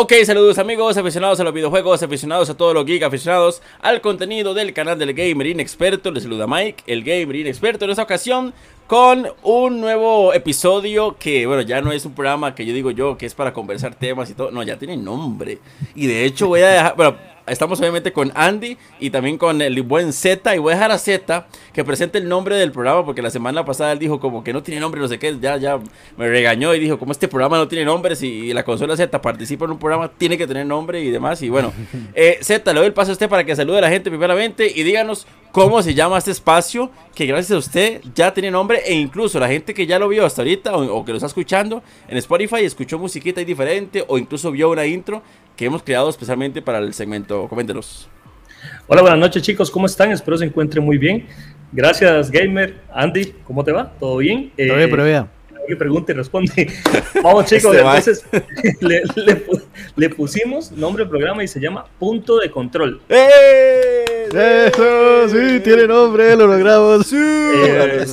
Ok, saludos amigos, aficionados a los videojuegos, aficionados a todo lo geek, aficionados al contenido del canal del Gamer Inexperto. Les saluda Mike, el Gamer Inexperto. En esta ocasión con un nuevo episodio que, bueno, ya no es un programa que yo digo yo que es para conversar temas y todo. No, ya tiene nombre. Y de hecho voy a dejar, estamos obviamente con Andy y también con el buen Z. Y voy a dejar a Z que presente el nombre del programa porque la semana pasada él dijo como que no tiene nombre, no sé qué. Ya, ya me regañó y dijo como este programa no tiene nombre. Si la consola Z participa en un programa, tiene que tener nombre y demás. Y bueno, eh, Z, le doy el paso a usted para que salude a la gente primeramente y díganos cómo se llama este espacio que gracias a usted ya tiene nombre e incluso la gente que ya lo vio hasta ahorita o, que lo está escuchando en Spotify escuchó musiquita y diferente o incluso vio una intro que hemos creado especialmente para el segmento. Coméntenos. Hola, buenas noches chicos, ¿cómo están? Espero se encuentren muy bien. Gracias, Gamer. Andy, ¿cómo te va? ¿Todo bien? Todo bien, pero vea que pregunte y responde. Vamos chicos, este entonces le, le, pusimos nombre del programa y se llama Punto de Control. ¡Eh! Eso, sí, tiene nombre, lo logramos. Sí. Eh,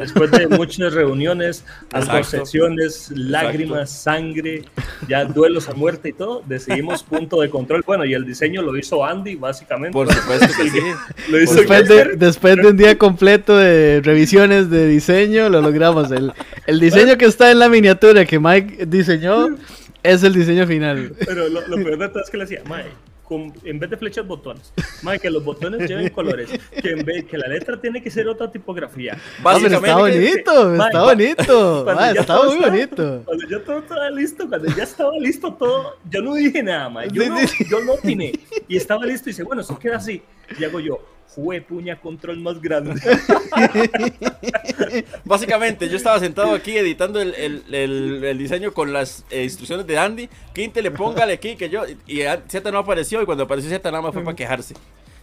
después de muchas reuniones, asociaciones, lágrimas, sangre, ya duelos a muerte y todo, decidimos Punto de Control. Bueno, y el diseño lo hizo Andy, básicamente. Por supuesto que sí. Lo hizo después, de, después de un día completo de revisiones de diseño, lo logramos. El, el diseño que está en la miniatura que Mike diseñó es el diseño final. Pero lo, peor de todo es que le decía, Mike, en vez de flechas botones, Mike, que los botones lleven colores, que, en vez, que la letra tiene que ser otra tipografía. Básicamente, está bonito, está bonito, está muy bonito. Cuando ya todo estaba listo, cuando ya estaba listo todo, yo no dije nada, yo, no, yo no opiné, y estaba listo y dice, bueno, eso queda así, y hago yo, fue puña control más grande. Básicamente, yo estaba sentado aquí editando el, el, el, diseño con las eh, instrucciones de Andy. Quinte le póngale aquí que yo. Y Z no apareció. Y cuando apareció Z nada más fue para quejarse.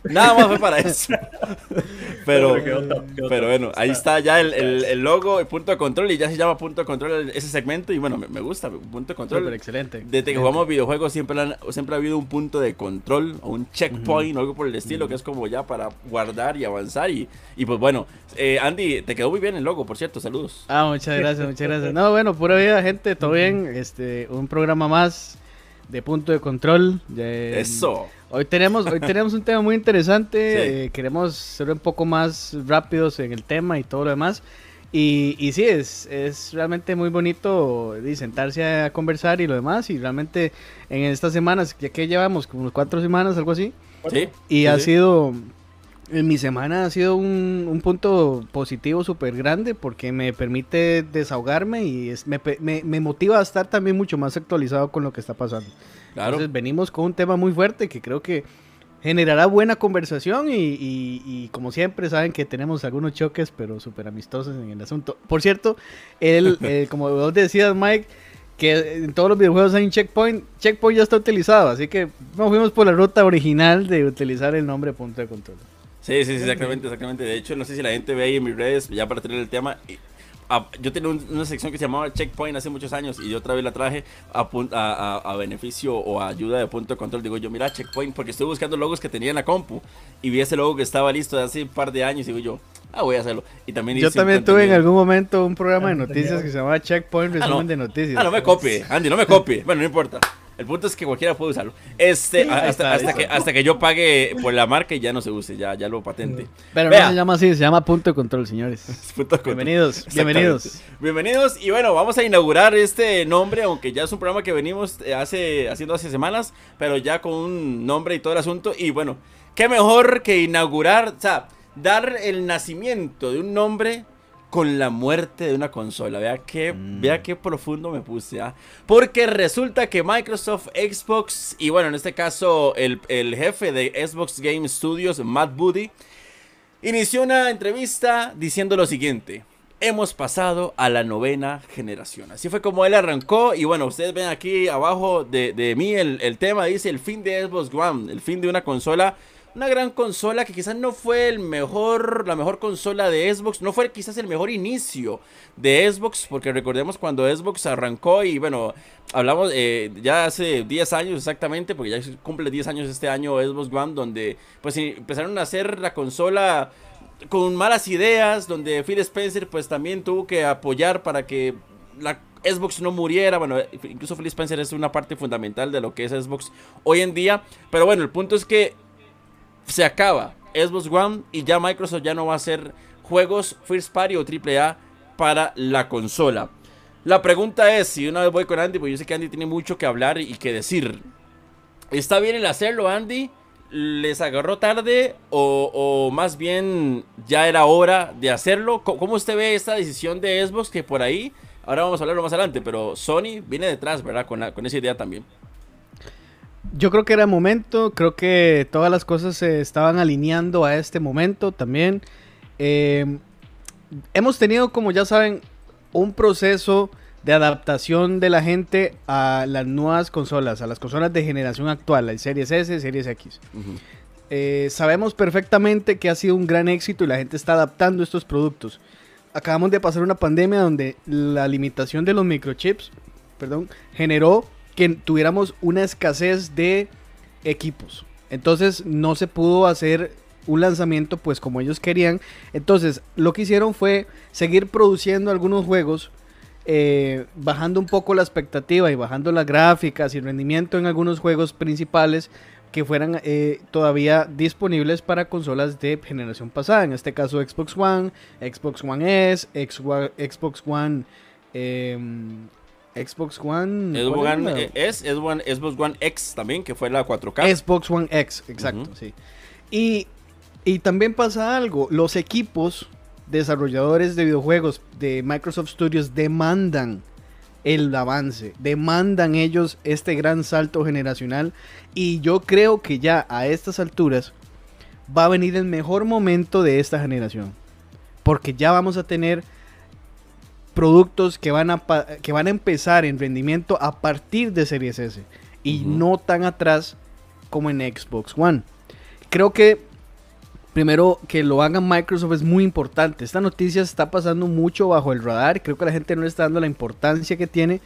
Nada más fue para eso. Pero, pero bueno, ahí está ya el, el, logo, el punto de control, y ya se llama punto de control ese segmento. Y bueno, me, gusta, punto de control. excelente. Desde que jugamos videojuegos siempre, siempre ha habido un punto de control o un checkpoint o algo por el estilo, que es como ya para guardar y avanzar. Y, y pues bueno, eh, Andy, te quedó muy bien el logo, por cierto, saludos. Ah, muchas gracias, muchas gracias. No, bueno, pura vida, gente, todo bien. Este, un programa más de punto de control. Eso. Hoy tenemos, hoy tenemos un tema muy interesante. Eh, queremos ser un poco más rápidos en el tema y todo lo demás. Y, y sí, es, es realmente muy bonito sentarse a conversar y lo demás. Y realmente en estas semanas, ya que llevamos como cuatro semanas, algo así. Sí. Y ha sido, en mi semana ha sido un, un punto positivo súper grande porque me permite desahogarme y me, me, me motiva a estar también mucho más actualizado con lo que está pasando. Entonces venimos con un tema muy fuerte que creo que generará buena conversación y, como siempre saben que tenemos algunos choques, pero súper amistosos en el asunto. Por cierto, él, eh, como vos decías, Mike, que en todos los videojuegos hay un checkpoint. Checkpoint ya está utilizado, así que nos fuimos por la ruta original de utilizar el nombre punto de control. Sí, sí, sí, exactamente, exactamente. De hecho, no sé si la gente ve ahí en mis redes, ya para tener el tema, yo tenía una sección que se llamaba Checkpoint hace muchos años y yo otra vez la traje a, a, a, beneficio o ayuda de punto de control. Digo yo, mira, Checkpoint, porque estoy buscando logos que tenía en la compu y vi ese logo que estaba listo de hace un par de años y digo yo, ah, voy a hacerlo. Y también yo también tuve en algún momento un programa de noticias que se llamaba Checkpoint, ah, resumen de noticias. Ah, no me copie, Andy, no me copie. Bueno, no importa. El punto es que cualquiera puede usarlo. Este, hasta, hasta, que, hasta que yo pague por la marca y ya no se use, ya, ya lo patente. Pero no se llama así, se llama punto de control, señores. Bienvenidos, bienvenidos. Bienvenidos. Y bueno, vamos a inaugurar este nombre, aunque ya es un programa que venimos eh, hace, haciendo hace semanas, pero ya con un nombre y todo el asunto. Y bueno, qué mejor que inaugurar, o sea, dar el nacimiento de un nombre con la muerte de una consola. Vea qué, mm. vea qué profundo me puse. ¿ah? Porque resulta que Microsoft, Xbox y bueno, en este caso el, jefe de Xbox Game Studios, Matt Booty, inició una entrevista diciendo lo siguiente. Hemos pasado a la novena generación. Así fue como él arrancó. Y bueno, ustedes ven aquí abajo de, de mí el, el tema. Dice el fin de Xbox One. El fin de una consola una gran consola que quizás no fue el mejor, la mejor consola de Xbox, no fue quizás el mejor inicio de Xbox, porque recordemos cuando Xbox arrancó y bueno, hablamos eh, ya hace 10 años exactamente, porque ya cumple 10 años este año Xbox One, donde pues empezaron a hacer la consola con malas ideas, donde Phil Spencer pues también tuvo que apoyar para que la Xbox no muriera. Bueno, incluso Phil Spencer es una parte fundamental de lo que es Xbox hoy en día. Pero bueno, el punto es que se acaba Xbox One y ya Microsoft ya no va a hacer juegos First Party o AAA para la consola. La pregunta es, si una vez voy con Andy, pues yo sé que Andy tiene mucho que hablar y que decir. ¿Está bien el hacerlo, Andy? ¿Les agarró tarde o, más bien ya era hora de hacerlo? ¿Cómo usted ve esta decisión de Xbox que por ahí, ahora vamos a hablarlo más adelante, pero Sony viene detrás, ¿verdad? Con esa idea también. Yo creo que era momento, creo que todas las cosas se estaban alineando a este momento también. Eh, hemos tenido, como ya saben, un proceso de adaptación de la gente a las nuevas consolas, a las consolas de generación actual, el Series S, Series X. Eh, sabemos perfectamente que ha sido un gran éxito y la gente está adaptando estos productos. Acabamos de pasar una pandemia donde la limitación de los microchips, perdón, generó que tuviéramos una escasez de equipos. Entonces no se pudo hacer un lanzamiento pues como ellos querían. Entonces lo que hicieron fue seguir produciendo algunos juegos, eh, bajando un poco la expectativa y bajando las gráficas y rendimiento en algunos juegos principales que fueran eh, todavía disponibles para consolas de generación pasada. En este caso Xbox One, Xbox One S, Xbox One... Em, Xbox One. Xbox One S, Xbox One X también, que fue la 4K. Xbox One X, exacto, sí. Y, y también pasa algo, los equipos desarrolladores de videojuegos de Microsoft Studios demandan el avance, demandan ellos este gran salto generacional y yo creo que ya a estas alturas va a venir el mejor momento de esta generación, porque ya vamos a tener productos que van a, que van a empezar en rendimiento a partir de Series S y no tan atrás como en Xbox One. Creo que primero que lo haga Microsoft es muy importante. Esta noticia está pasando mucho bajo el radar. Creo que la gente no le está dando la importancia que tiene,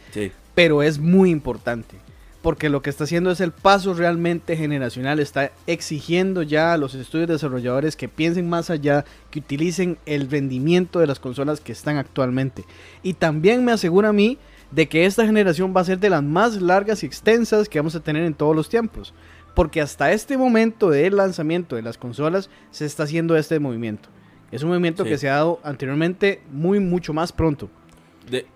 pero es muy importante porque lo que está haciendo es el paso realmente generacional, está exigiendo ya a los estudios desarrolladores que piensen más allá, que utilicen el rendimiento de las consolas que están actualmente. Y también me asegura a mí de que esta generación va a ser de las más largas y extensas que vamos a tener en todos los tiempos, porque hasta este momento del lanzamiento de las consolas se está haciendo este movimiento. Es un movimiento que se ha dado anteriormente muy, mucho más pronto.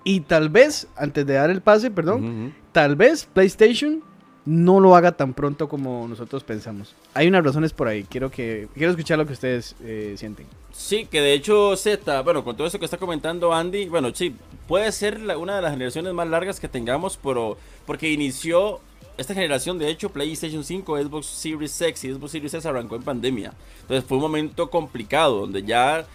Y tal vez, antes de dar el pase, perdón, tal vez PlayStation no lo haga tan pronto como nosotros pensamos. Hay unas razones por ahí. Quiero que quiero escuchar lo que ustedes eh, sienten. Sí, que de hecho Z, bueno, con todo eso que está comentando Andy, bueno, sí, puede ser una de las generaciones más largas que tengamos, pero porque inició esta generación, de hecho, PlayStation 5, Xbox Series X y Xbox Series S arrancó en pandemia. Entonces fue un momento complicado donde ya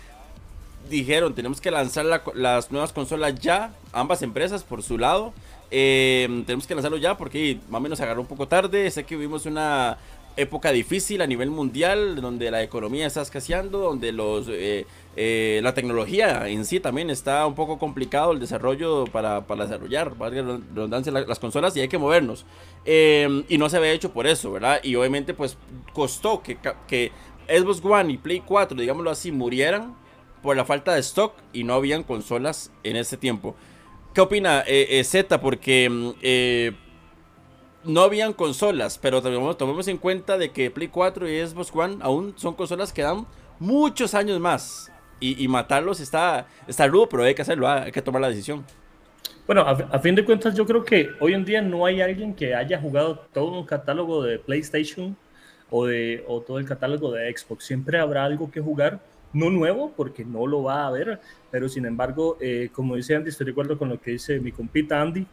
dijeron, tenemos que lanzar las nuevas consolas ya, ambas empresas por su lado. Eh, tenemos que lanzarlo ya porque más o menos agarró un poco tarde. Sé que vivimos una época difícil a nivel mundial, donde la economía está escaseando, donde los eh, eh, la tecnología en sí también está un poco complicado el desarrollo para, para desarrollar, redundancia, las consolas y hay que movernos. y no se había hecho por eso, ¿verdad? Y obviamente pues costó que, que Xbox One y Play 4, digámoslo así, murieran por la falta de stock y no habían consolas en ese tiempo. ¿Qué opina eh, eh, Z? Porque mm, eh, no habían consolas, pero tomemos, en cuenta de que Play 4 y Xbox One aún son consolas que dan muchos años más. Y, matarlos está, está rudo, pero hay que hacerlo, ah, hay que tomar la decisión. Bueno, a, fin de cuentas yo creo que hoy en día no hay alguien que haya jugado todo un catálogo de PlayStation o, de, o todo el catálogo de Xbox. Siempre habrá algo que jugar no nuevo, porque no lo va a haber, pero sin embargo, eh, como dice Andy, estoy de acuerdo con lo que dice mi compita Andy,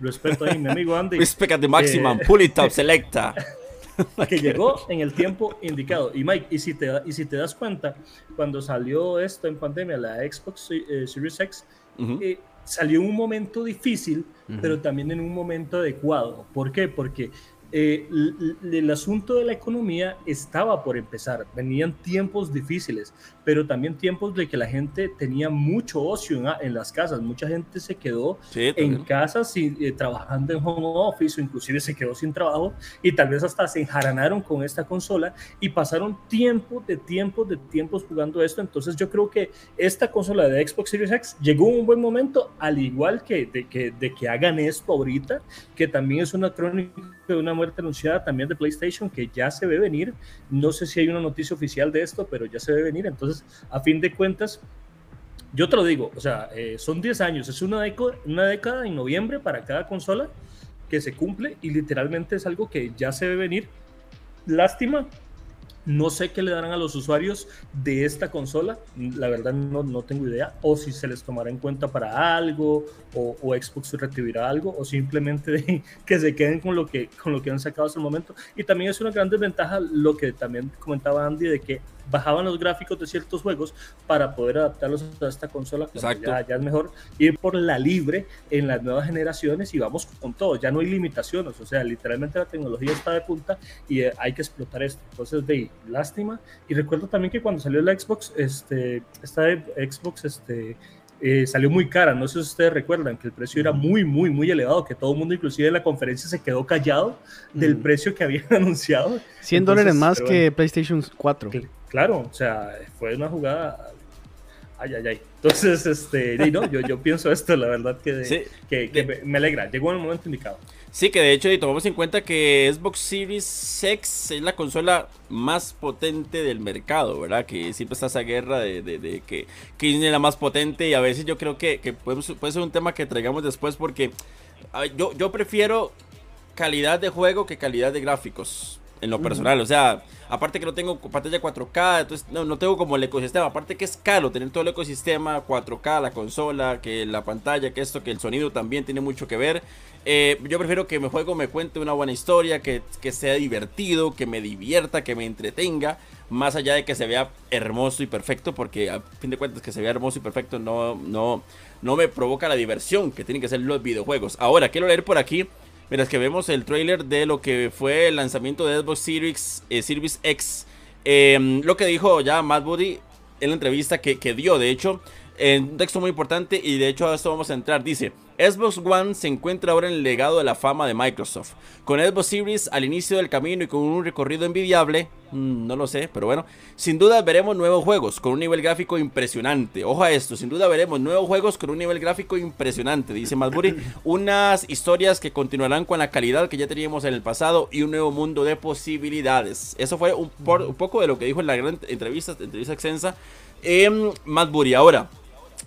respeto a mi amigo Andy. Respect the maximum, eh, pull it up, selecta. que llegó en el tiempo indicado. Y Mike, y si te, y si te das cuenta, cuando salió esto en pandemia, la Xbox eh, Series X, salió en un momento difícil, pero también en un momento adecuado. ¿Por qué? Porque eh, el, asunto de la economía estaba por empezar. Venían tiempos difíciles, pero también tiempos de que la gente tenía mucho ocio en, las casas. Mucha gente se quedó en casas eh, trabajando en home office o inclusive se quedó sin trabajo y tal vez hasta se enjaranaron con esta consola y pasaron tiempos de tiempos de tiempos jugando esto. Entonces yo creo que esta consola de Xbox Series X llegó en un buen momento, al igual que de que, de que hagan esto ahorita, que también es una crónica de una muerte anunciada también de PlayStation que ya se ve venir. No sé si hay una noticia oficial de esto, pero ya se ve venir. Entonces, a fin de cuentas, yo te lo digo, o sea, eh, son 10 años, es una, una década en noviembre para cada consola que se cumple y literalmente es algo que ya se ve venir. Lástima no sé qué le darán a los usuarios de esta consola, la verdad no, no tengo idea, o si se les tomará en cuenta para algo, o, o Xbox recibirá algo, o simplemente que se queden con lo que, con lo que han sacado hasta el momento. Y también es una gran desventaja lo que también comentaba Andy, de que bajaban los gráficos de ciertos juegos para poder adaptarlos a esta consola. Ya, ya, es mejor ir por la libre en las nuevas generaciones y vamos con todo. Ya no hay limitaciones, o sea, literalmente la tecnología está de punta y eh, hay que explotar esto. Entonces, de lástima. Y recuerdo también que cuando salió la Xbox, este, esta Xbox, este, eh, salió muy cara. No sé si ustedes recuerdan que el precio era muy, muy, muy elevado, que todo el mundo, inclusive en la conferencia, se quedó callado del precio que habían anunciado. 100 dólares más que PlayStation 4. Claro, o sea, fue una jugada. Ay, ay, ay. Entonces, este, no, yo, yo pienso esto, la verdad que, que, me, alegra. Llegó en el momento indicado. Sí, que de hecho, y tomamos en cuenta que Xbox Series X es la consola más potente del mercado, ¿verdad? Que siempre está esa guerra de, de, que quién es la más potente y a veces yo creo que, que puede, puede, ser un tema que traigamos después porque yo, yo prefiero calidad de juego que calidad de gráficos en lo personal. O sea, aparte que no tengo pantalla 4K, entonces no, no, tengo como el ecosistema. Aparte que es caro tener todo el ecosistema, 4K, la consola, que la pantalla, que esto, que el sonido también tiene mucho que ver. Eh, yo prefiero que mi juego me cuente una buena historia, que, que, sea divertido, que me divierta, que me entretenga. Más allá de que se vea hermoso y perfecto, porque a fin de cuentas que se vea hermoso y perfecto no, no, no me provoca la diversión que tienen que ser los videojuegos. Ahora, quiero leer por aquí Mientras que vemos el trailer de lo que fue el lanzamiento de Xbox Series, eh, Series X. Em, lo que dijo ya Matt Booty en la entrevista que, que dio, de hecho, en un texto muy importante y de hecho a esto vamos a entrar. Dice, Xbox One se encuentra ahora en el legado de la fama de Microsoft. Con Xbox Series al inicio del camino y con un recorrido envidiable, mm, no lo sé, pero bueno, sin duda veremos nuevos juegos con un nivel gráfico impresionante. Ojo a esto, sin duda veremos nuevos juegos con un nivel gráfico impresionante, dice Madbury. Unas historias que continuarán con la calidad que ya teníamos en el pasado y un nuevo mundo de posibilidades. Eso fue un, poco de lo que dijo en la gran entrevista, entrevista extensa, eh, Madbury. Ahora,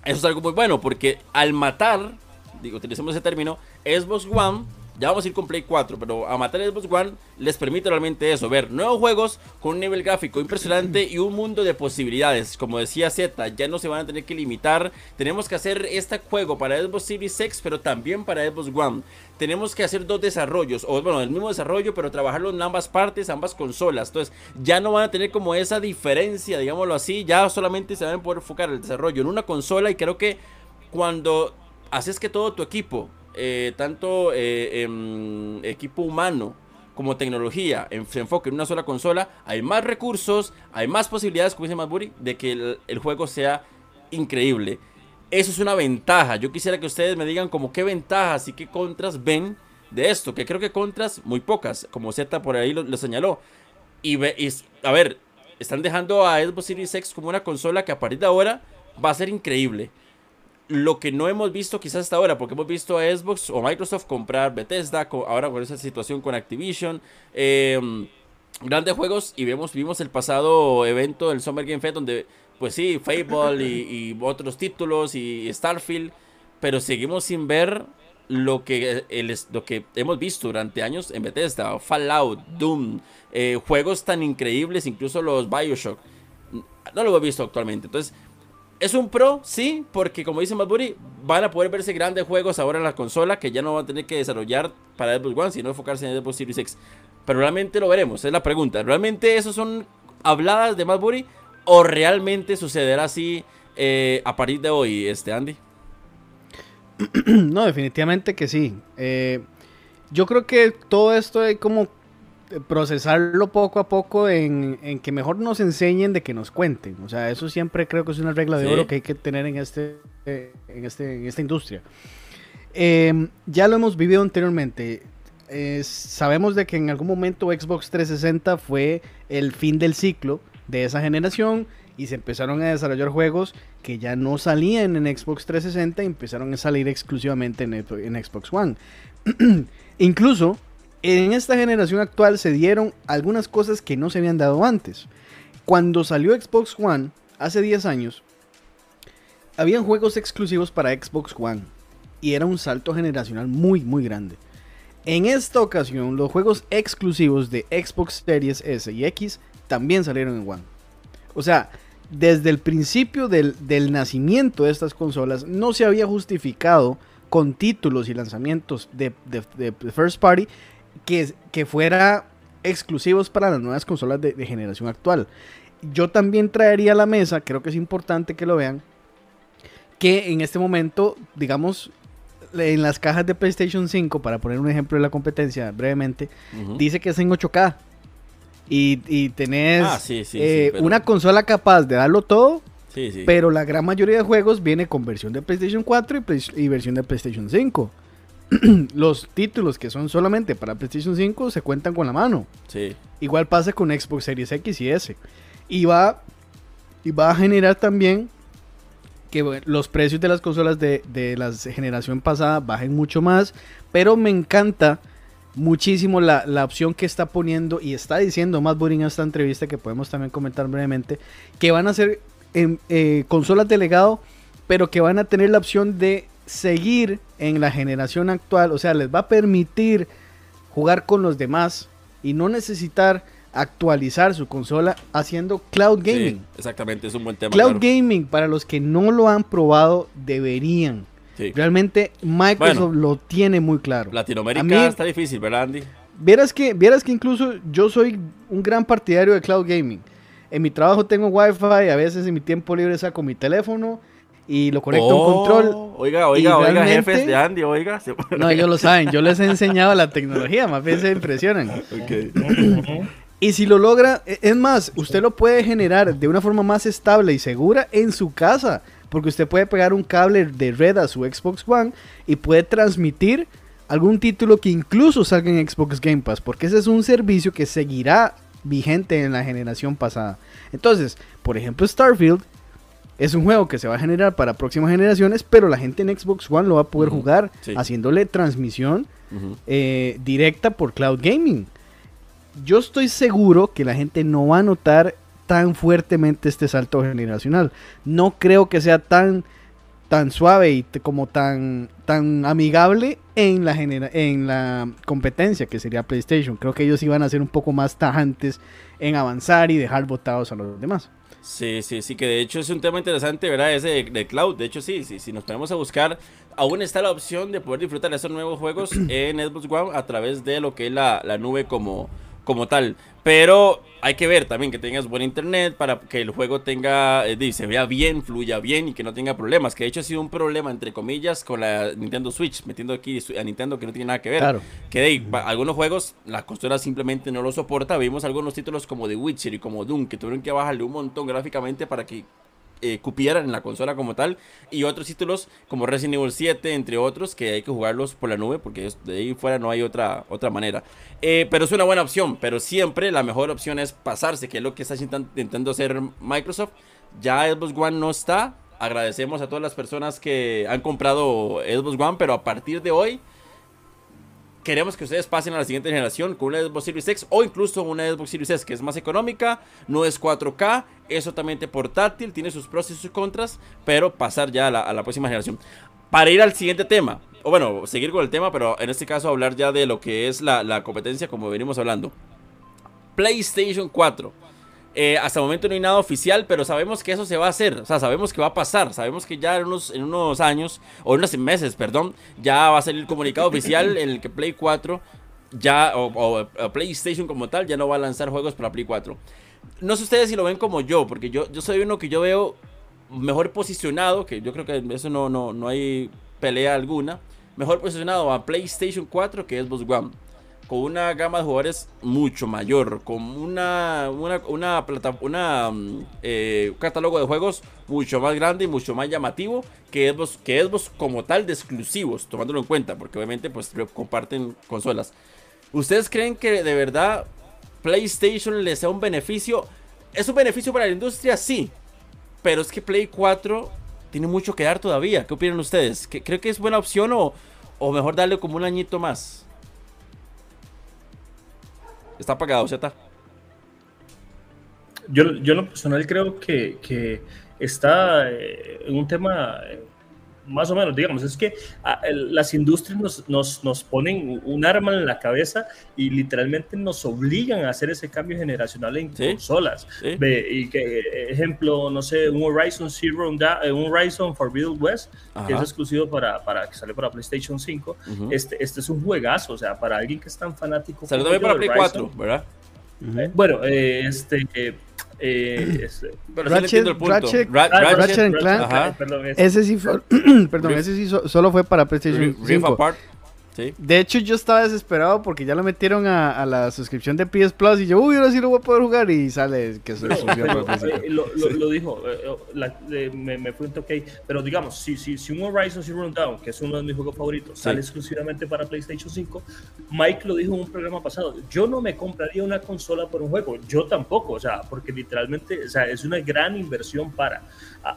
eso es algo muy bueno porque al matar, digo, utilicemos ese término, Xbox One, ya vamos a ir con Play 4, pero a matar Xbox One les permite realmente eso, ver nuevos juegos con un nivel gráfico impresionante y un mundo de posibilidades. Como decía Z, ya no se van a tener que limitar. Tenemos que hacer este juego para Xbox Series X, pero también para Xbox One. Tenemos que hacer dos desarrollos, o bueno, el mismo desarrollo, pero trabajarlo en ambas partes, ambas consolas. Entonces, ya no van a tener como esa diferencia, digámoslo así, ya solamente se van a poder enfocar el desarrollo en una consola y creo que cuando haces que todo tu equipo, eh, tanto eh, equipo humano como tecnología, se enfoque en una sola consola, hay más recursos, hay más posibilidades, como dice Madbury, de que el, juego sea increíble. Eso es una ventaja. Yo quisiera que ustedes me digan como qué ventajas y qué contras ven de esto, que creo que contras muy pocas, como Z por ahí lo, señaló. Y, y, a ver, están dejando a Xbox Series X como una consola que a partir de ahora va a ser increíble lo que no hemos visto quizás hasta ahora, porque hemos visto a Xbox o Microsoft comprar Bethesda, ahora con esa situación con Activision, em, grandes juegos y vemos, vimos el pasado evento del Summer Game Fest donde, pues sí, Fable y, otros títulos y Starfield, pero seguimos sin ver lo que, el, lo que hemos visto durante años en Bethesda, Fallout, Doom, eh, juegos tan increíbles, incluso los Bioshock. No lo hemos visto actualmente. Entonces, es un pro, sí, porque como dice Madbury, van a poder verse grandes juegos ahora en la consola que ya no van a tener que desarrollar para Xbox One, sino enfocarse en Xbox Series X. Pero realmente lo veremos, es la pregunta. ¿Realmente eso son habladas de Madbury o realmente sucederá así eh, a partir de hoy, este Andy? No, definitivamente que sí. Eh, yo creo que todo esto hay como procesarlo poco a poco en, que mejor nos enseñen de que nos cuenten. O sea, eso siempre creo que es una regla de oro que hay que tener en, este, en, este, en esta industria. Em, ya lo hemos vivido anteriormente. sabemos de que en algún momento Xbox 360 fue el fin del ciclo de esa generación y se empezaron a desarrollar juegos que ya no salían en Xbox 360 y empezaron a salir exclusivamente en, en Xbox One. Incluso en esta generación actual se dieron algunas cosas que no se habían dado antes. Cuando salió Xbox One, hace 10 años, habían juegos exclusivos para Xbox One. Y era un salto generacional muy, muy grande. En esta ocasión, los juegos exclusivos de Xbox Series S y X también salieron en One. O sea, desde el principio del, nacimiento de estas consolas, no se había justificado con títulos y lanzamientos de, de First Party que, que fuera exclusivos para las nuevas consolas de, generación actual. Yo también traería a la mesa, creo que es importante que lo vean, que en este momento, digamos, en las cajas de PlayStation 5, para poner un ejemplo de la competencia brevemente, dice que es en 8K. Y, y tenés ah, eh, una consola capaz de darlo todo, pero la gran mayoría de juegos viene con versión de PlayStation 4 y, y versión de PlayStation 5. los títulos que son solamente para PlayStation 5 se cuentan con la mano. Sí. Igual pasa con Xbox Series X y S. Y va, y va a generar también que los precios de las consolas de, la generación pasada bajen mucho más. Pero me encanta muchísimo la, opción que está poniendo y está diciendo más en esta entrevista que podemos también comentar brevemente. Que van a ser em, eh, consolas de legado, pero que van a tener la opción de seguir en la generación actual, o sea, les va a permitir jugar con los demás y no necesitar actualizar su consola haciendo cloud gaming. exactamente, es un buen tema. Cloud gaming, para los que no lo han probado, deberían. Realmente Microsoft lo tiene muy claro. Latinoamérica está difícil, ¿verdad, Andy? Vieras que, vieras que incluso yo soy un gran partidario de cloud gaming. En mi trabajo tengo wifi, a veces en mi tiempo libre saco mi teléfono y lo conecto a un oh, control. Oiga, oiga, oiga, jefes de Andy, oiga. No, ellos lo saben, yo les he enseñado la tecnología, más bien se impresionan. Y si lo logra, e, es más, usted lo puede generar de una forma más estable y segura en su casa, porque usted puede pegar un cable de red a su Xbox One y puede transmitir algún título que incluso salga en Xbox Game Pass, porque ese es un servicio que seguirá vigente en la generación pasada. Entonces, por ejemplo, Starfield es un juego que se va a generar para próximas generaciones, pero la gente en Xbox One lo va a poder jugar haciéndole transmisión eh, directa por cloud gaming. Yo estoy seguro que la gente no va a notar tan fuertemente este salto generacional. No creo que sea tan tan suave y como tan tan amigable en la en la competencia que sería PlayStation. Creo que ellos iban a ser un poco más tajantes en avanzar y dejar votados a los demás. Sí, sí, sí, que de hecho es un tema interesante, ¿verdad? Ese de, cloud. De hecho, sí, sí, si nos ponemos a buscar, aún está la opción de poder disfrutar de esos nuevos juegos en Xbox One a través de lo que es la, la nube como, como tal. Pero hay que ver también que tengas buen internet para que el juego tenga, eh, se vea bien, fluya bien y que no tenga problemas. Que de hecho ha sido un problema, entre comillas, con la Nintendo Switch, metiendo aquí a Nintendo que no tiene nada que ver. Claro. Que de algunos juegos la consola simplemente no lo soporta. Vimos algunos títulos como The Witcher y como Doom que tuvieron que bajarle un montón gráficamente para que eh, cupieran en la consola como tal. Y otros títulos como Resident Evil 7, entre otros, que hay que jugarlos por la nube porque de ahí fuera no hay otra, otra manera. Eh, pero es una buena opción, pero siempre la mejor opción es pasarse, que es lo que está intentando hacer Microsoft. Ya Xbox One no está. Agradecemos a todas las personas que han comprado Xbox One, pero a partir de hoy queremos que ustedes pasen a la siguiente generación con una Xbox Series X o incluso una Xbox Series S que es más económica, no es 4K, es totalmente portátil, tiene sus pros y sus contras, pero pasar ya a la, próxima generación. Para ir al siguiente tema, o bueno, seguir con el tema, pero en este caso hablar ya de lo que es la, competencia como venimos hablando. PlayStation 4. Eh, hasta el momento no hay nada oficial, pero sabemos que eso se va a hacer. O sea, sabemos que va a pasar. Sabemos que ya en unos, en unos años, o en unos meses, perdón, ya va a salir el comunicado oficial en el que Play 4 ya, o, PlayStation como tal, ya no va a lanzar juegos para Play 4. No sé ustedes si lo ven como yo, porque yo, yo soy uno que yo veo mejor posicionado, que yo creo que eso no, no, no hay pelea alguna mejor posicionado a PlayStation 4 que Xbox One. Con una gama de jugadores mucho mayor, con una, una, una, una mm, eh, un catálogo de juegos mucho más grande y mucho más llamativo que Xbox, que Xbox como tal de exclusivos, tomándolo en cuenta, porque obviamente pues comparten consolas. ¿Ustedes creen que de verdad PlayStation les sea un beneficio? ¿Es un beneficio para la industria? Sí. Pero es que Play 4 tiene mucho que dar todavía. ¿Qué opinan ustedes? ¿Creo que es buena opción o, o mejor darle como un añito más? Está apagado, ¿cierto? Yo, yo lo personal creo que, que está eh, en un tema eh, más o menos, digamos, es que ah, las industrias nos, nos, nos, ponen un arma en la cabeza y literalmente nos obligan a hacer ese cambio generacional en consolas. y que, ejemplo, no sé, un Horizon Zero, eh, un Horizon Forbidden West, que es exclusivo para, para que sale para PlayStation 5. este, este es un juegazo, o sea, para alguien que es tan fanático. Salió también para Play 4, ¿verdad? Bueno, eh, este eh, Ratchet, Ratchet, Clank, ese sí fue, perdón, ese sí solo fue para PlayStation 5. De hecho, yo estaba desesperado porque ya lo metieron a, la suscripción de PS Plus y yo, uy, ahora sí lo voy a poder jugar y sale que se eh, lo, lo, dijo, eh, eh, me, me fue un toque Pero digamos, si, si, si un Horizon Zero Dawn, que es uno de mis juegos favoritos, sale exclusivamente para PlayStation 5, Mike lo dijo en un programa pasado, yo no me compraría una consola por un juego, yo tampoco, o sea, porque literalmente, o sea, es una gran inversión para.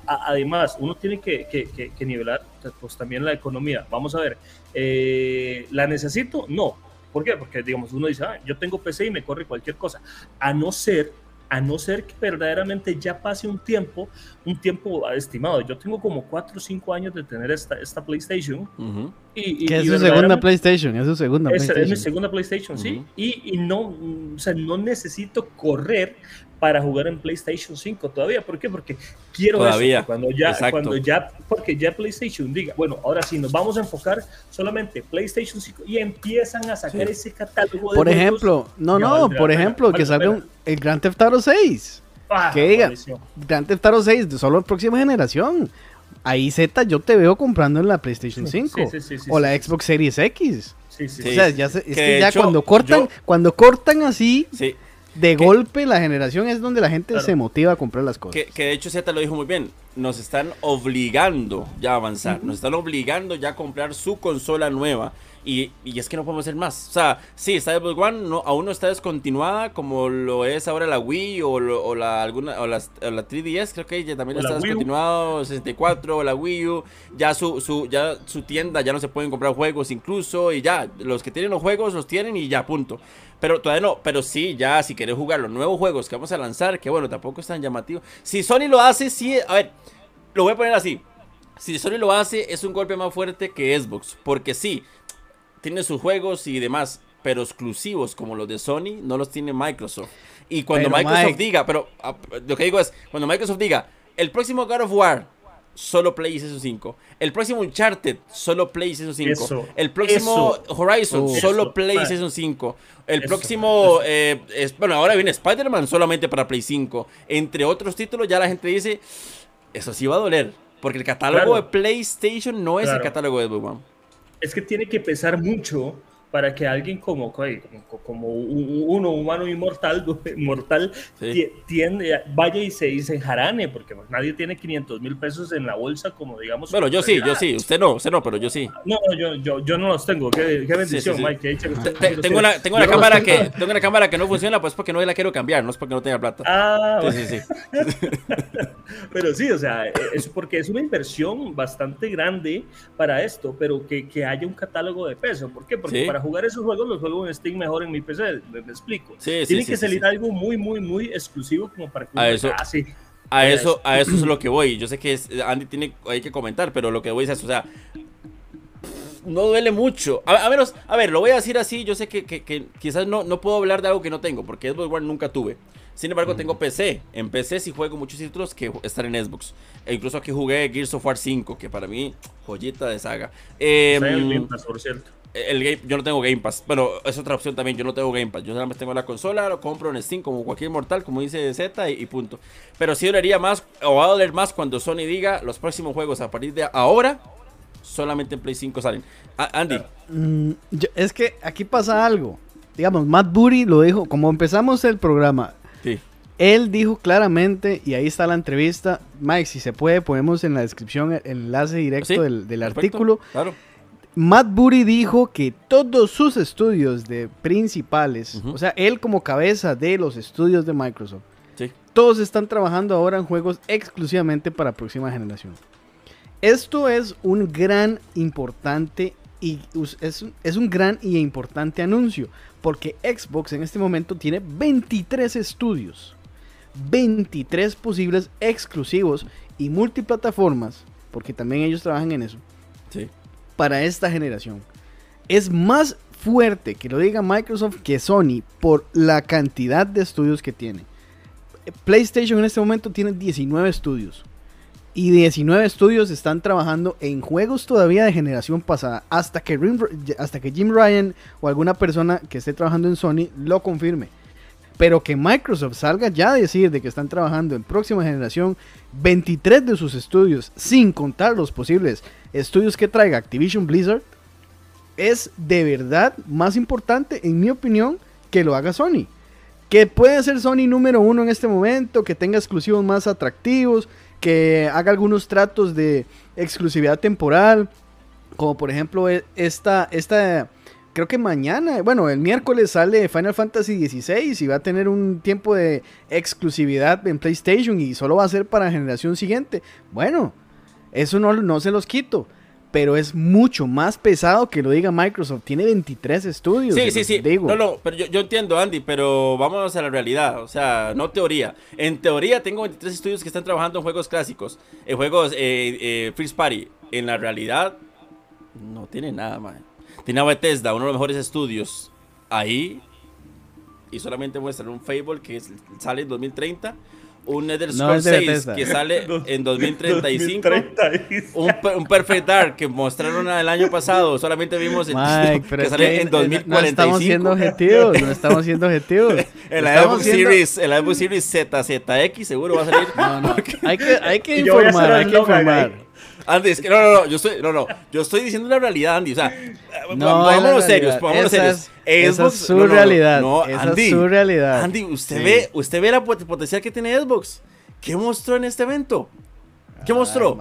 Además, uno tiene que, que, que nivelar pues también la economía. Vamos a ver, eh, ¿La necesito? No. ¿Por qué? Porque, digamos, uno dice, ah, yo tengo PC y me corre cualquier cosa. A no ser, a no ser que verdaderamente ya pase un tiempo, un tiempo estimado. Yo tengo como 4 o 5 años de tener esta, esta PlayStation. y, es su segunda PlayStation, es su segunda PlayStation. Es mi segunda PlayStation, sí. Y, y, no, o sea, no necesito correr para jugar en PlayStation 5 todavía. ¿Por qué? Porque quiero todavía. eso. Cuando ya, cuando ya, porque ya PlayStation diga, bueno, ahora sí nos vamos a enfocar solamente PlayStation 5 y empiezan a sacar ese catálogo de Por ejemplo, no, no, por ejemplo, que salga el Grand Theft Auto 6. Ah, que diga, Grand Theft Auto 6, solo próxima generación. Ahí Z yo te veo comprando en la PlayStation 5 o la Xbox Series X. O sea, ya, es que, ya cuando cortan, cuando cortan así, de golpe la generación es donde la gente se motiva a comprar las cosas. Que, de hecho Z lo dijo muy bien, nos están obligando ya a avanzar, nos están obligando ya a comprar su consola nueva. Y, es que no podemos hacer más. O sea, sí, Xbox One no, aún no está descontinuada como lo es ahora la Wii o, o la alguna o la, 3DS, creo que ya también está descontinuado, 64, o la Wii U, ya su, su, ya su tienda ya no se pueden comprar juegos incluso y ya, los que tienen los juegos los tienen y ya, punto. Pero todavía no, pero sí, ya si querés jugar los nuevos juegos que vamos a lanzar, que bueno, tampoco es tan llamativo. Si Sony lo hace, sí, a ver, lo voy a poner así. Si Sony lo hace, es un golpe más fuerte que Xbox. Porque sí, tiene sus juegos y demás, pero exclusivos como los de Sony no los tiene Microsoft. Y cuando Microsoft diga, pero ah, lo que digo es, cuando Microsoft diga, el próximo God of War solo PlayStation 5. El próximo Uncharted, solo PlayStation 5. el próximo Horizon, solo PlayStation 5. El próximo, eh, bueno, ahora viene Spider-Man solamente para Play 5. Entre otros títulos, ya la gente dice, eso sí va a doler. Porque el catálogo de PlayStation no es el catálogo de Xbox Es que tiene que pesar mucho para que alguien como, como, uno humano inmortal, mortal, tiende, vaya y se, dice jarane, porque nadie tiene 500 mil pesos en la bolsa como digamos. Bueno, yo sí, yo sí, usted no, usted no, pero yo sí. No, yo, yo, yo no los tengo, qué, bendición, Mike. tengo, una, tengo, una cámara que, tengo una cámara que no funciona, pues porque no la quiero cambiar, no es porque no tenga plata. Ah, sí, sí, sí. pero sí, o sea, es porque es una inversión bastante grande para esto, pero que, que haya un catálogo de peso. ¿Por qué? Porque para jugar esos juegos, los juegos en Steam mejor en mi PC, me, explico. Tiene que salir algo muy, muy, muy exclusivo como para que a eso, a eso, a eso es lo que voy. Yo sé que Andy tiene hay que comentar, pero lo que voy es eso, o sea, no duele mucho. A, menos, a ver, lo voy a decir así. Yo sé que, que, quizás no, no puedo hablar de algo que no tengo, porque Xbox One nunca tuve. Sin embargo, tengo PC. En PC sí juego muchos títulos que están en Xbox. E incluso aquí jugué Gears of War 5, que para mí, joyita de saga. Eh, por cierto el game, yo no tengo Game Pass. Bueno, es otra opción también. Yo no tengo Game Pass. Yo nada más tengo la consola, lo compro en Steam como cualquier mortal, como dice Z y, punto. Pero sí dolería más, o va a doler más cuando Sony diga los próximos juegos a partir de ahora solamente en Play 5 salen. Andy. Mm, es que aquí pasa algo. Digamos, Matt Booty lo dijo, como empezamos el programa, sí. él dijo claramente, y ahí está la entrevista, Mike, si se puede, ponemos en la descripción el enlace directo del, artículo. Claro. Matt Booty dijo que todos sus estudios de principales, o sea, él como cabeza de los estudios de Microsoft, todos están trabajando ahora en juegos exclusivamente para próxima generación. Esto es un gran importante y es, es un gran y importante anuncio porque Xbox en este momento tiene 23 estudios, 23 posibles exclusivos y multiplataformas, porque también ellos trabajan en eso. Para esta generación. Es más fuerte que lo diga Microsoft que Sony por la cantidad de estudios que tiene. PlayStation en este momento tiene 19 estudios. Y 19 estudios están trabajando en juegos todavía de generación pasada. Hasta que, hasta que Jim Ryan o alguna persona que esté trabajando en Sony lo confirme. Pero que Microsoft salga ya a decir de que están trabajando en próxima generación 23 de sus estudios, sin contar los posibles estudios que traiga Activision Blizzard, es de verdad más importante, en mi opinión, que lo haga Sony que puede ser Sony número uno en este momento, que tenga exclusivos más atractivos, que haga algunos tratos de exclusividad temporal, como por ejemplo e, esta, esta creo que mañana, bueno, el miércoles sale Final Fantasy XVI y va a tener un tiempo de exclusividad en PlayStation y solo va a ser para generación siguiente. Bueno, eso no, no se los quito pero es mucho más pesado que lo diga Microsoft. Tiene 23 estudios. Sí, sí, sí. No, no, pero yo, entiendo, Andy, pero vamos a la realidad, o sea, no teoría. En teoría tengo 23 estudios que están trabajando en juegos clásicos, en juegos eh, eh, First Party. En la realidad, no tiene nada, más. Tiene a Bethesda, uno de los mejores estudios ahí, y solamente muestran un Fable que sale en 2030 un Nether Scrolls 6 que sale en 2035. un, un, Perfect Dark que mostraron el año pasado. Solamente vimos el que sale en 2045. No estamos siendo objetivos, no estamos siendo objetivos. el Xbox Series, el Xbox Series ZZX seguro va a salir. No, no. Hay que, hay que informar, hay que informar. Andy, es que no, no, no, yo estoy, no, no, yo estoy diciendo la realidad, Andy. O sea, no, pongámonos serios, pongámonos serios. esa es su realidad. No, esa Andy, es su realidad. Andy, usted ve, usted ve la potencial que tiene Xbox. ¿Qué mostró en este evento? ¿Qué mostró?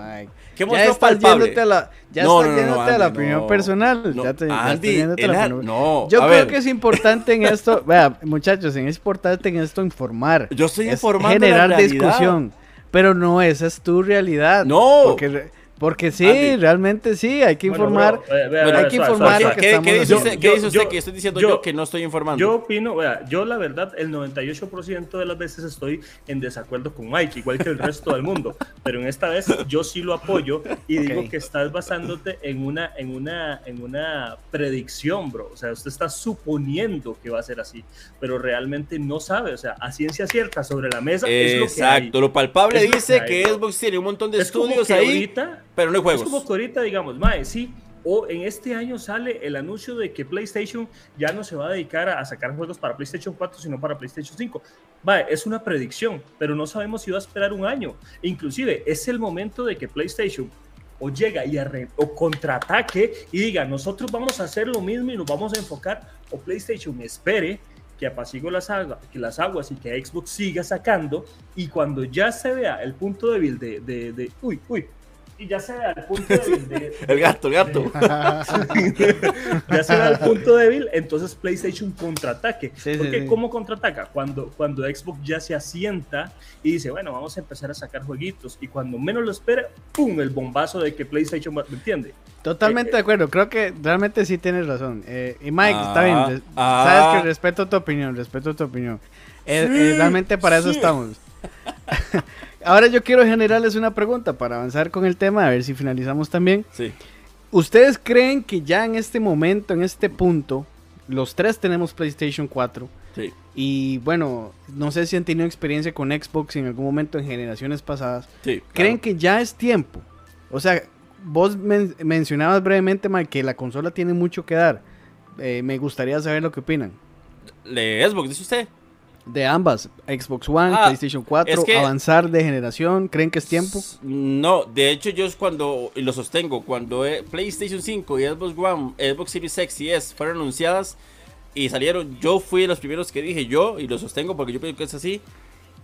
¿Qué mostró ya estás palpable? A la, ya no, estás no, no, a la opinión personal. ya te, Andy, ya estás la no. Yo creo que es importante en esto, vea, muchachos, es importante en esto informar. Yo estoy informando generar la discusión, pero no esa es tu realidad. No. Porque porque sí, realmente sí, hay que informar. hay que informar lo que ¿Qué, ¿qué, dice usted, ¿qué dice usted que estoy diciendo yo, que no estoy informando? Yo opino, vea, yo la verdad, el 98% de las veces estoy en desacuerdo con Mike, igual que el resto del mundo. Pero en esta vez yo sí lo apoyo y digo que estás basándote en una, en, una, en una predicción, bro. O sea, usted está suponiendo que va a ser así, pero realmente no sabe. O sea, a ciencia cierta sobre la mesa es lo que hay. lo palpable dice que, Xbox tiene un montón de estudios ahí. Ahorita, pero no hay juegos. Es como que ahorita, digamos, mae, sí, o en este año sale el anuncio de que PlayStation ya no se va a dedicar a, sacar juegos para PlayStation 4, sino para PlayStation 5. Vale, es una predicción, pero no sabemos si va a esperar un año. Inclusive es el momento de que PlayStation o llega y o contraataque y diga, nosotros vamos a hacer lo mismo y nos vamos a enfocar, o PlayStation espere que apacigue las, aguas, que las aguas y que Xbox siga sacando y cuando ya se vea el punto débil de, de, de uy, uy, y ya se da el punto débil de, el gato, el gato. ya se da el punto débil, entonces PlayStation contraataque. Porque ¿cómo contraataca? Cuando, cuando Xbox ya se asienta y dice, bueno, vamos a empezar a sacar jueguitos. Y cuando menos lo espera, ¡pum! El bombazo de que PlayStation, ¿me entiende? Totalmente eh, de acuerdo, creo que realmente sí tienes razón. Eh, y Mike, está bien, ah, sabes que ah. respeto tu opinión, respeto tu opinión. Eh, realmente para eso estamos. Ahora yo quiero generarles una pregunta para avanzar con el tema, a ver si finalizamos también. Sí. ¿Ustedes creen que ya en este momento, en este punto, los tres tenemos PlayStation 4? Sí. Y bueno, no sé si han tenido experiencia con Xbox en algún momento en generaciones pasadas. Sí, ¿Creen que ya es tiempo? O sea, vos mencionabas brevemente, Mike, que la consola tiene mucho que dar. Eh, me gustaría saber lo que opinan. ¿Le Xbox, dice usted? De ambas, Xbox One, Ah, PlayStation 4, es que- avanzar de generación, ¿creen que es tiempo? No, de hecho yo es cuando, y lo sostengo, cuando eh, PlayStation 5 y Xbox One, Xbox Series X y S fueron anunciadas y salieron, yo fui de los primeros que dije yo, y lo sostengo porque yo pienso que es así,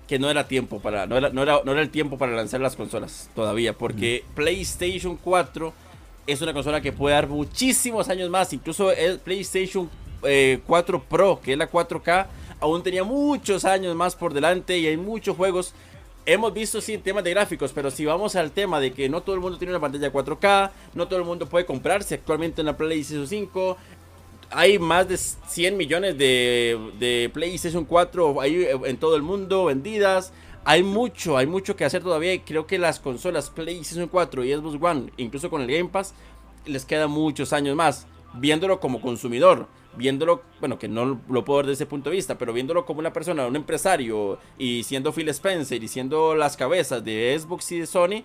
que no era tiempo para, no era, no era, no era el tiempo para lanzar las consolas todavía, porque PlayStation 4 es una consola que puede dar muchísimos años más, incluso el PlayStation eh, 4 Pro, que es la 4K, aún tenía muchos años más por delante y hay muchos juegos hemos visto sí temas de gráficos, pero si vamos al tema de que no todo el mundo tiene una pantalla 4K, no todo el mundo puede comprarse actualmente en la PlayStation 5, hay más de 100 millones de, PlayStation 4 ahí en todo el mundo vendidas. Hay mucho, hay mucho que hacer todavía. Creo que las consolas PlayStation 4 y Xbox One, incluso con el Game Pass, les quedan muchos años más. Viéndolo como consumidor, viéndolo, bueno, que no lo puedo ver desde ese punto de vista, pero viéndolo como una persona, un empresario, y siendo Phil Spencer y siendo las cabezas de Xbox y de Sony,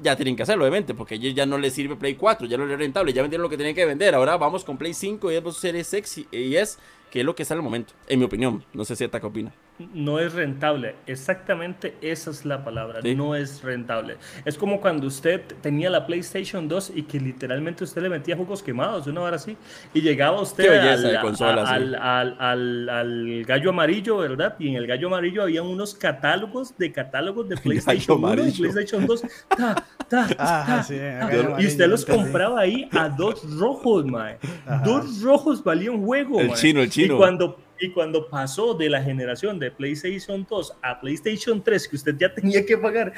ya tienen que hacerlo, obviamente, porque ellos ya no les sirve Play 4, ya no les es rentable, ya vendieron lo que tenían que vender. Ahora vamos con Play 5 y Xbox Series X y, y S, que es lo que está en el momento, en mi opinión. No sé si Eta qué opina. No es rentable. Exactamente esa es la palabra. Sí. No es rentable. Es como cuando usted tenía la PlayStation 2 y que literalmente usted le metía juegos quemados, una hora así. Y llegaba usted al, de consola, a- sí. al, al- al- al gallo amarillo, ¿verdad? Y en el gallo amarillo había unos catálogos de catálogos de PlayStation 1 y. PlayStation 2. Ta, ta, Ajá, sí, gallo y usted los compraba ahí a dos rojos, mae. Ajá. Dos rojos valía un juego. El mae. chino, el chino. Y cuando, y cuando pasó de la generación de PlayStation 2 a PlayStation 3, que usted ya tenía que pagar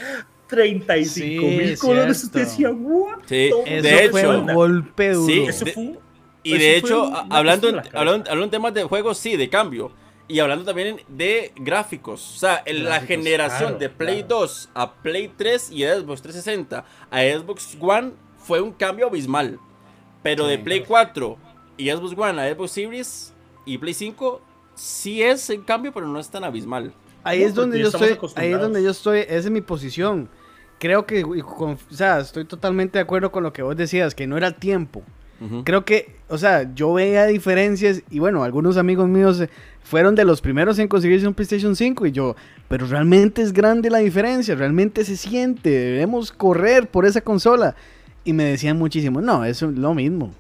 35 mil Sí, dólares, cierto. usted decía, ¿what? Sí, de fue hecho, un golpe duro. Sí, Eso de- fue, Y eso de hecho, a- hablando, en, hablando, hablando en temas de juegos, sí, de cambio. Y hablando también de gráficos. O sea, en la generación claro, de Play claro. 2 a Play 3 y Xbox 360 a Xbox One fue un cambio abismal. Pero de. Play 4 y Xbox One a Xbox Series y Play 5 sí es en cambio, pero no es tan abismal. Ahí No, es donde yo estoy, ahí es donde yo estoy, esa es mi posición. Creo que, con- o sea, estoy totalmente de acuerdo con lo que vos decías, que no era tiempo. Creo que, o sea, yo veía diferencias y bueno, algunos amigos míos eh, fueron de los primeros en conseguirse un PlayStation 5 y yo, pero realmente es grande la diferencia, realmente se siente, debemos correr por esa consola. Y me decían muchísimo, no, eso es lo mismo.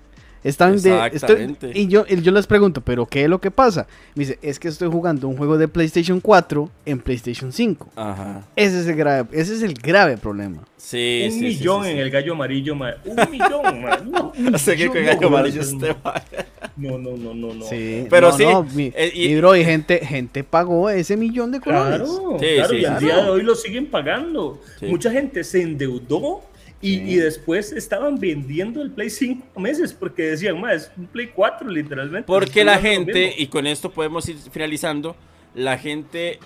Están de, estoy- Exactamente. y yo, les pregunto, ¿pero qué es lo que pasa? Me dice, es que estoy jugando un juego de PlayStation 4 en PlayStation 5. Ajá. Ese es el grave, ese es el grave problema. Sí, un sí, millón sí, sí. en el gallo amarillo, mae. Un millón. Un No sé qué millón con de gallo amarillo este, mae. No, no, no, no, no. Sí, Pero no, sí, no, mi, eh, y- mi bro, y gente, gente pagó ese millón de colores. Claro, Sí, claro, sí, y al día de hoy lo siguen pagando. Sí. Mucha gente se endeudó y, y después estaban vendiendo el Play 5 meses porque decían, más es un Play 4 literalmente. Porque la gente, mismo". y con esto podemos ir finalizando, la gente,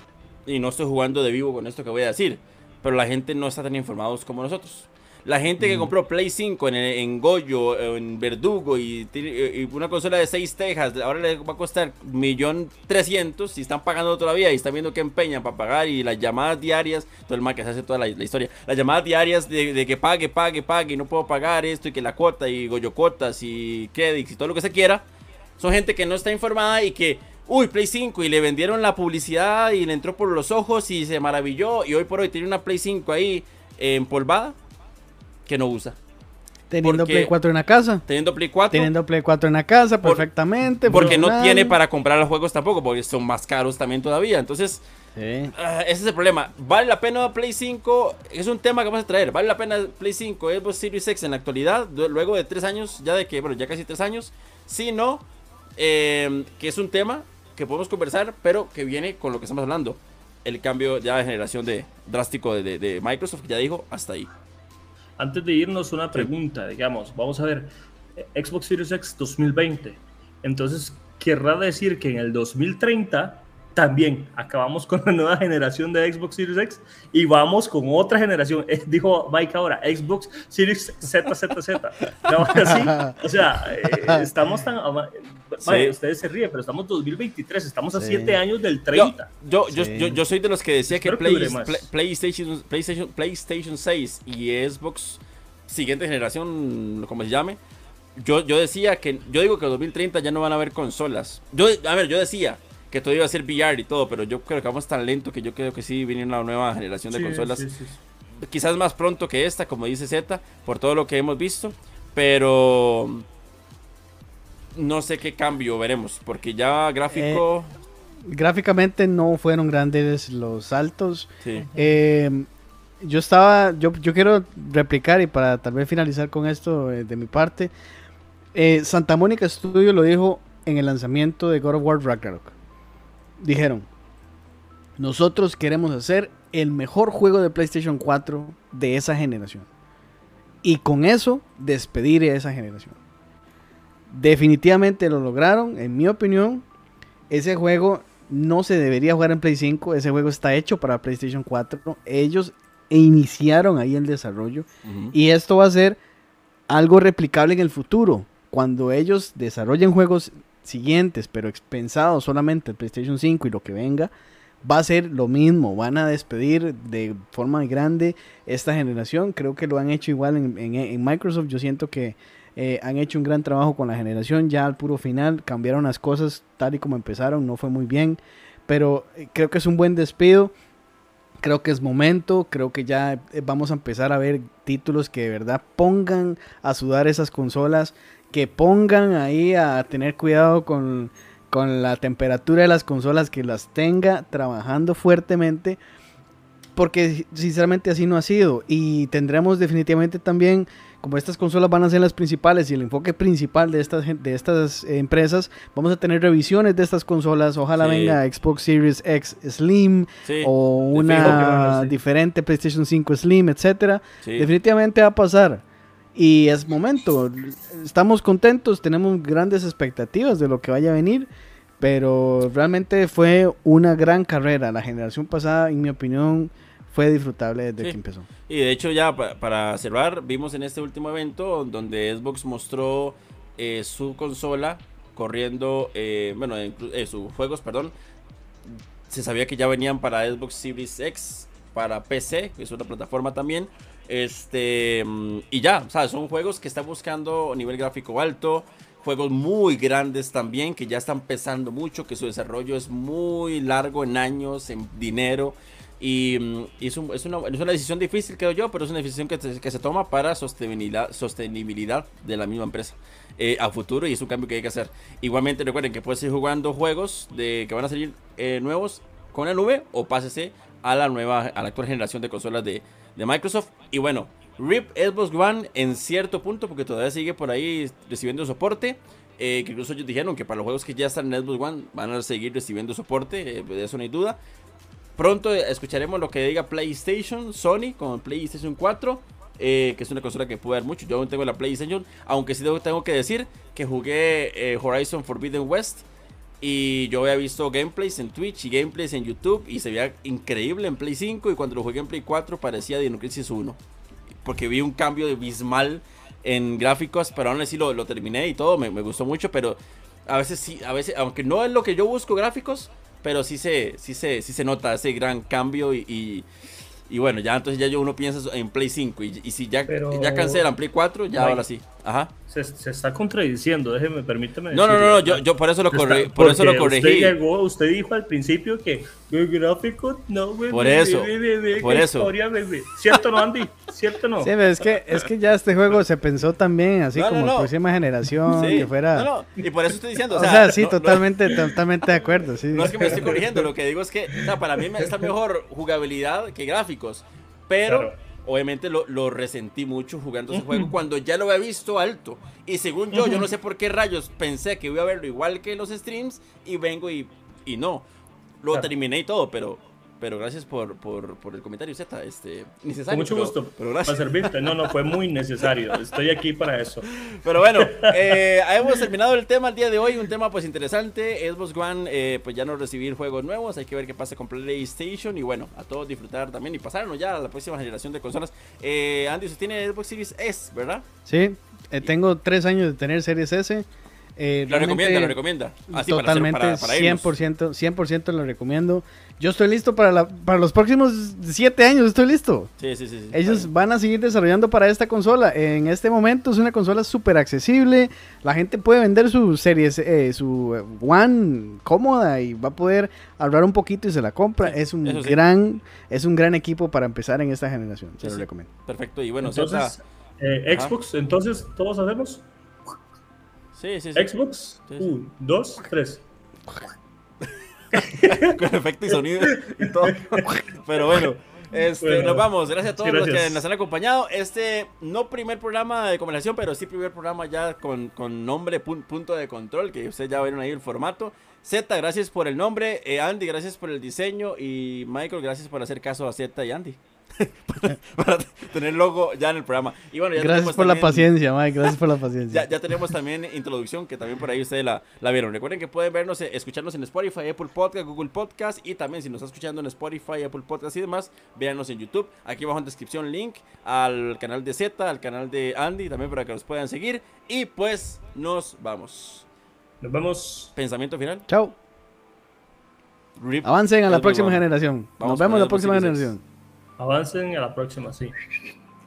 y no estoy jugando de vivo con esto que voy a decir, pero la gente no está tan informados como nosotros. La gente que compró Play 5 en, en Goyo, en Verdugo y, y una consola de 6 tejas, ahora le va a costar 1.300.000 y están pagando todavía y están viendo que empeñan para pagar y las llamadas diarias, todo el mal que se hace toda la, la historia, las llamadas diarias de, de que pague, pague, pague y no puedo pagar esto y que la cuota y Goyo cuotas y credits y todo lo que se quiera. Son gente que no está informada y que, uy, Play 5 y le vendieron la publicidad y le entró por los ojos y se maravilló y hoy por hoy tiene una Play 5 ahí eh, empolvada que no usa. Teniendo Porque- Play 4 en la casa. Teniendo Play 4 Teniendo Play 4 en la casa Por- perfectamente. porque no tiene para comprar los juegos tampoco porque son más caros también todavía. Entonces, Sí. ah, ese es el problema. ¿Vale la pena Play 5? Es un tema que vamos a traer. ¿Vale la pena Play 5 Xbox Series X en la actualidad? Luego de tres años, ya de que, bueno, ya casi tres años. Si no, eh, que es un tema que podemos conversar, pero que viene con lo que estamos hablando. El cambio ya de generación de drástico de, de- de Microsoft, que ya dijo, hasta ahí. Antes de irnos, una pregunta, digamos, vamos a ver, Xbox Series X 2020. Entonces, querrá decir que en el 2030 también acabamos con la nueva generación de Xbox Series X y vamos con otra generación. Eh, dijo Mike ahora, Xbox Series ZZZ. No, así, o sea, eh, estamos tan... ustedes se ríen, pero estamos 2023, estamos a Sí. 7 años del Yo, 30. yo, yo, Sí. yo, yo soy de los que decía que, Play- PlayStation, PlayStation, PlayStation 6 y Xbox siguiente generación, como se llame, yo, yo decía que, yo digo que en 2030 ya no van a haber consolas. Yo, a ver, yo decía que todo iba a ser VR y todo, pero yo creo que vamos tan lento que yo creo que sí viene una nueva generación de consolas. Quizás más pronto que esta, como dice Z, por todo lo que hemos visto, pero no sé qué cambio veremos, porque ya gráfico... Eh, gráficamente no fueron grandes los saltos. Eh, yo estaba, yo, yo quiero replicar y para tal vez finalizar con esto eh, de mi parte, Santa Mónica Studio lo dijo en el lanzamiento de God of War Ragnarok. Dijeron, nosotros queremos hacer el mejor juego de PlayStation 4 de esa generación. Y con eso despedir a esa generación. Definitivamente lo lograron, en mi opinión. Ese juego no se debería jugar en Play 5, ese juego está hecho para PlayStation 4. Ellos iniciaron ahí el desarrollo y esto va a ser algo replicable en el futuro. Cuando ellos desarrollen juegos siguientes, pero pensados solamente el PlayStation 5 y lo que venga, va a ser lo mismo. Van a despedir de forma grande esta generación. Creo que lo han hecho igual en, Microsoft. Yo siento que eh, han hecho un gran trabajo con la generación. Ya al puro final cambiaron las cosas tal y como empezaron. No fue muy bien. Pero eh, creo que es un buen despido. Creo que es momento. Creo que ya eh, vamos a empezar a ver títulos que de verdad pongan a sudar esas consolas. Que pongan ahí a tener cuidado con con la temperatura de las consolas que las tenga trabajando fuertemente porque sinceramente así no ha sido y tendremos definitivamente también como estas consolas van a ser las principales y el enfoque principal de estas de estas empresas vamos a tener revisiones de estas consolas ojalá venga Xbox Series X Slim o una diferente PlayStation 5 Slim etcétera definitivamente va a pasar y es momento. Estamos contentos, tenemos grandes expectativas de lo que vaya a venir. Pero realmente fue una gran carrera. La generación pasada, en mi opinión, fue disfrutable desde que empezó. Y de hecho, ya para cerrar, vimos en este último evento donde Xbox mostró eh, su consola corriendo, eh, bueno, eh, sus juegos, perdón. Se sabía que ya venían para Xbox Series X, para PC, que es una plataforma también. Este, mm, y ya, o sea, son juegos que están buscando nivel gráfico alto, juegos muy grandes también, que ya están pesando mucho, que su desarrollo es muy largo en años, en dinero. Y, mm, es, una, decisión difícil, creo yo, pero es una decisión que, se toma para sostenibilidad, sostenibilidad de la misma empresa eh, a futuro y es un cambio que hay que hacer. Igualmente recuerden que puedes ir jugando juegos de, que van a salir eh, nuevos con la nube o pásese a la nueva, a la actual generación de consolas de, de Microsoft. Y bueno, RIP Xbox One en cierto punto, porque todavía sigue por ahí recibiendo soporte. Eh, que incluso ellos dijeron que para los juegos que ya están en Xbox One van a seguir recibiendo soporte, eh, de eso no hay duda. Pronto escucharemos lo que diga PlayStation, Sony con PlayStation 4, eh, que es una consola que puede dar mucho. Yo aún tengo la PlayStation, aunque sí tengo que decir que jugué Horizon Forbidden West y yo había visto gameplays en Twitch y gameplays en YouTube y se veía increíble en Play 5 y cuando lo jugué en Play 4 parecía Dino Crisis 1. Porque vi un cambio abismal en gráficos, pero aún así lo, lo terminé y todo, me, me, gustó mucho, pero a veces sí, a veces, aunque no es lo que yo busco gráficos, pero sí se, sí se, sí se nota ese gran cambio y y bueno, ya entonces ya yo uno piensa en Play 5 y, si ya, ya cancelan Play 4, ya ahora sí. Ajá. Se, se, está contradiciendo, déjeme, permíteme. No, no, no, yo, yo por eso lo, corre, por eso lo corregí. Usted, llegó, usted dijo al principio que el gráfico no, bebé, Por eso, por eso. Historia, ¿Cierto no, Andy? ¿Cierto no? Sí, es que, es que ya este juego se pensó también así como no, próxima generación, que fuera... No, no, y por eso estoy diciendo, o sea... O sea sí, totalmente, totalmente de acuerdo, sí. No es que me estoy corrigiendo, lo que digo es que, o sea, para mí está mejor jugabilidad que gráficos. Pero obviamente lo, lo, resentí mucho jugando ese juego cuando ya lo había visto alto. Y según yo, yo no sé por qué rayos pensé que iba a verlo igual que los streams y vengo y, y no. Lo terminé y todo, pero pero gracias por, por, por el comentario, Z. Este, necesario. Con mucho gusto. Pero gracias. Para servirte. No, no, fue muy necesario. Estoy aquí para eso. Pero bueno, eh, hemos terminado el tema el día de hoy. Un tema pues interesante. Xbox One, eh, pues ya no recibir juegos nuevos. Hay que ver qué pasa con PlayStation. Y bueno, a todos disfrutar también. Y pasarnos ya a la próxima generación de consolas. Eh, Andy, usted tiene Xbox Series S, ¿verdad? Sí, tengo tres años de tener Series S. Eh, lo recomienda, lo recomienda. Así para hacer- Totalmente, para- para irnos. 100%, 100% lo recomiendo. Yo estoy listo para, la, para los próximos 7 años, estoy listo. Sí, sí, sí. sí. Ellos van a seguir desarrollando para esta consola. En este momento es una consola súper accesible. La gente puede vender su serie, eh, su One cómoda y va a poder ahorrar un poquito y se la compra. Sí, es un gran, es un gran equipo para empezar en esta generación. Se Sí, lo sí. recomiendo. Perfecto. Y bueno, entonces, eh, Ajá. Xbox, entonces todos hacemos Sí, sí, sí. Xbox, Sí, sí. un, dos, tres. con efecto y sonido y todo. Pero bueno, este, Bueno, nos vamos. Gracias a todos los que nos han acompañado. Este, no primer programa de conversación, pero sí primer programa ya con, con nombre pun- punto de control, que ustedes ya vieron ahí el formato. Z, gracias por el nombre. Eh, Andy, gracias por el diseño. Y Michael, gracias por hacer caso a Z y Andy. Para, para tener logo ya en el programa. Y bueno, ya Gracias por la paciencia, Mike. Gracias por la paciencia. ya, ya tenemos también introducción que también por ahí ustedes la, la vieron. Recuerden que pueden vernos, eh, escucharnos en Spotify, Apple Podcast, Google Podcast y también si nos está escuchando en Spotify, Apple Podcast y demás, véanos en YouTube. Aquí abajo en descripción link al canal de Z, al canal de Andy también para que los puedan seguir. Y pues nos vamos. Nos vemos. Pensamiento final. Chao. Rip. Avancen a la próxima generación. Vamos Nos vemos en la próxima generación. Avancen a la próxima, sí.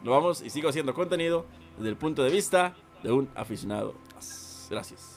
Lo vamos y sigo haciendo contenido desde el punto de vista de un aficionado. Gracias.